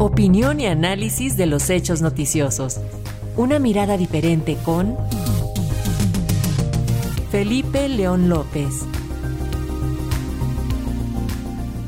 Opinión y análisis de los hechos noticiosos. Una mirada diferente con Felipe León López.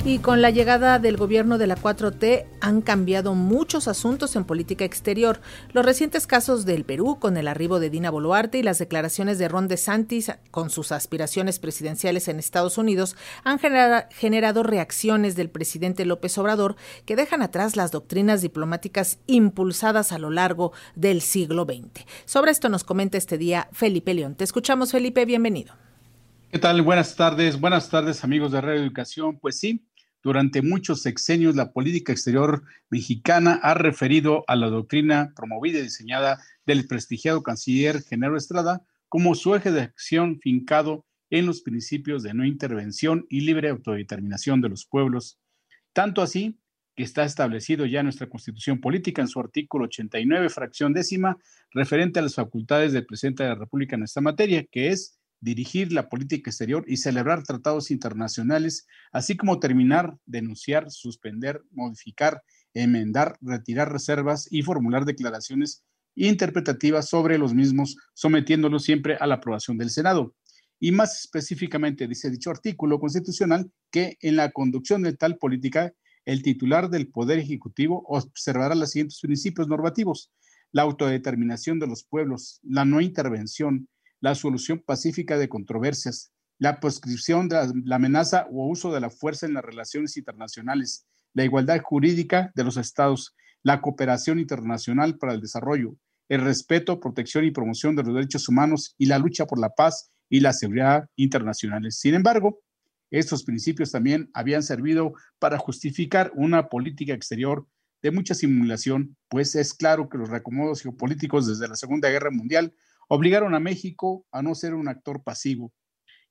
Y con la llegada del gobierno de la 4T han cambiado muchos asuntos en política exterior. Los recientes casos del Perú con el arribo de Dina Boluarte y las declaraciones de Ron DeSantis con sus aspiraciones presidenciales en Estados Unidos han generado reacciones del presidente López Obrador que dejan atrás las doctrinas diplomáticas impulsadas a lo largo del siglo XX. Sobre esto nos comenta este día Felipe León. Te escuchamos, Felipe, bienvenido. ¿Qué tal? Buenas tardes, buenas tardes amigos de Radio Educación. Pues sí, durante muchos sexenios, la política exterior mexicana ha referido a la doctrina promovida y diseñada del prestigiado canciller Genaro Estrada como su eje de acción fincado en los principios de no intervención y libre autodeterminación de los pueblos. Tanto así que está establecido ya nuestra Constitución Política en su artículo 89, fracción décima, referente a las facultades del presidente de la República en esta materia, que es dirigir la política exterior y celebrar tratados internacionales, así como terminar, denunciar, suspender, modificar, enmendar, retirar reservas y formular declaraciones interpretativas sobre los mismos, sometiéndolos siempre a la aprobación del Senado. Y más específicamente dice dicho artículo constitucional que en la conducción de tal política, el titular del Poder Ejecutivo observará los siguientes principios normativos. La autodeterminación de los pueblos, la no intervención, la solución pacífica de controversias, la proscripción de la, amenaza o uso de la fuerza en las relaciones internacionales, la igualdad jurídica de los estados, la cooperación internacional para el desarrollo, el respeto, protección y promoción de los derechos humanos y la lucha por la paz y la seguridad internacionales. Sin embargo, estos principios también habían servido para justificar una política exterior de mucha simulación, pues es claro que los reacomodos geopolíticos desde la Segunda Guerra Mundial obligaron a México a no ser un actor pasivo.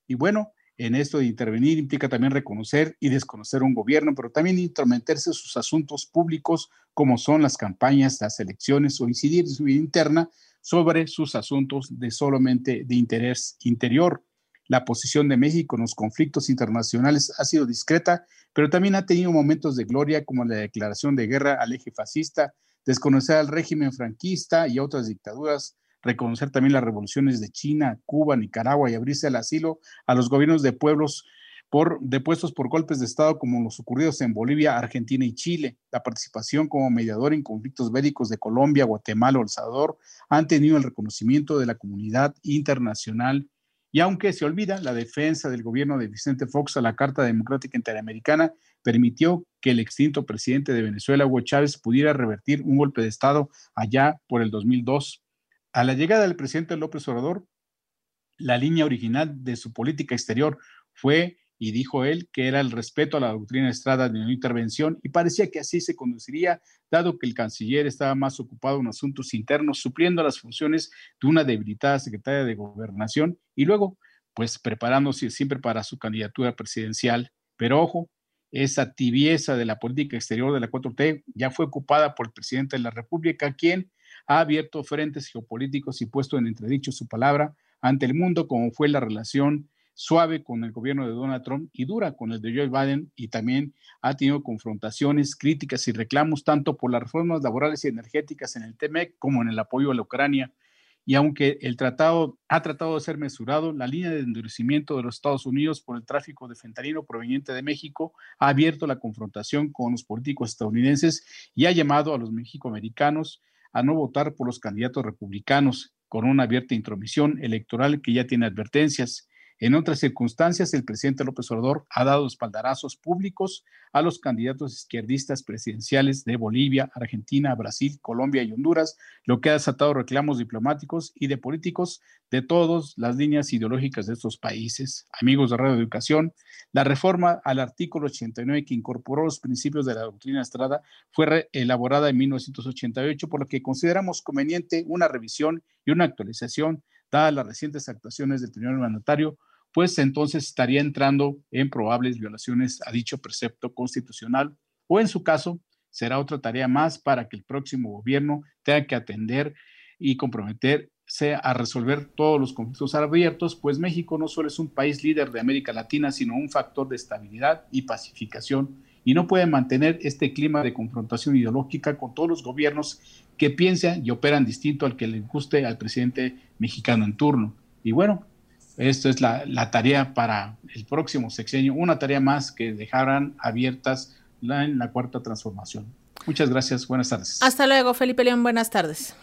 Y bueno, en esto de intervenir implica también reconocer y desconocer un gobierno, pero también intrometerse en sus asuntos públicos, como son las campañas, las elecciones o incidir en su vida interna sobre sus asuntos de solamente de interés interior. La posición de México en los conflictos internacionales ha sido discreta, pero también ha tenido momentos de gloria como la declaración de guerra al eje fascista, desconocer al régimen franquista y a otras dictaduras, reconocer también las revoluciones de China, Cuba, Nicaragua y abrirse al asilo a los gobiernos de pueblos por, depuestos por golpes de Estado como los ocurridos en Bolivia, Argentina y Chile. La participación como mediador en conflictos bélicos de Colombia, Guatemala o El Salvador han tenido el reconocimiento de la comunidad internacional. Y aunque se olvida, la defensa del gobierno de Vicente Fox a la Carta Democrática Interamericana permitió que el extinto presidente de Venezuela, Hugo Chávez, pudiera revertir un golpe de Estado allá por el 2002. A la llegada del presidente López Obrador, la línea original de su política exterior fue, y dijo él, que era el respeto a la doctrina Estrada de no intervención, y parecía que así se conduciría, dado que el canciller estaba más ocupado en asuntos internos, supliendo las funciones de una debilitada secretaria de gobernación, y luego, pues preparándose siempre para su candidatura presidencial. Pero ojo, esa tibieza de la política exterior de la 4T ya fue ocupada por el presidente de la República, quien ha abierto frentes geopolíticos y puesto en entredicho su palabra ante el mundo, como fue la relación suave con el gobierno de Donald Trump y dura con el de Joe Biden y también ha tenido confrontaciones, críticas y reclamos tanto por las reformas laborales y energéticas en el TEMEC como en el apoyo a la Ucrania. Y aunque el tratado ha tratado de ser mesurado, la línea de endurecimiento de los Estados Unidos por el tráfico de fentanilo proveniente de México ha abierto la confrontación con los políticos estadounidenses y ha llamado a los mexicoamericanos a no votar por los candidatos republicanos con una abierta intromisión electoral que ya tiene advertencias. En otras circunstancias, el presidente López Obrador ha dado espaldarazos públicos a los candidatos izquierdistas presidenciales de Bolivia, Argentina, Brasil, Colombia y Honduras, lo que ha desatado reclamos diplomáticos y de políticos de todas las líneas ideológicas de estos países. Amigos de Radio Educación, la reforma al artículo 89 que incorporó los principios de la doctrina Estrada fue elaborada en 1988, por lo que consideramos conveniente una revisión y una actualización dadas las recientes actuaciones del primer mandatario pues entonces estaría entrando en probables violaciones a dicho precepto constitucional o en su caso será otra tarea más para que el próximo gobierno tenga que atender y comprometerse a resolver todos los conflictos abiertos, pues México no solo es un país líder de América Latina, sino un factor de estabilidad y pacificación y no puede mantener este clima de confrontación ideológica con todos los gobiernos que piensan y operan distinto al que le guste al presidente mexicano en turno. Y bueno, esto es la, tarea para el próximo sexenio, una tarea más que dejarán abiertas en la cuarta transformación. Muchas gracias, buenas tardes. Hasta luego, Felipe León, buenas tardes.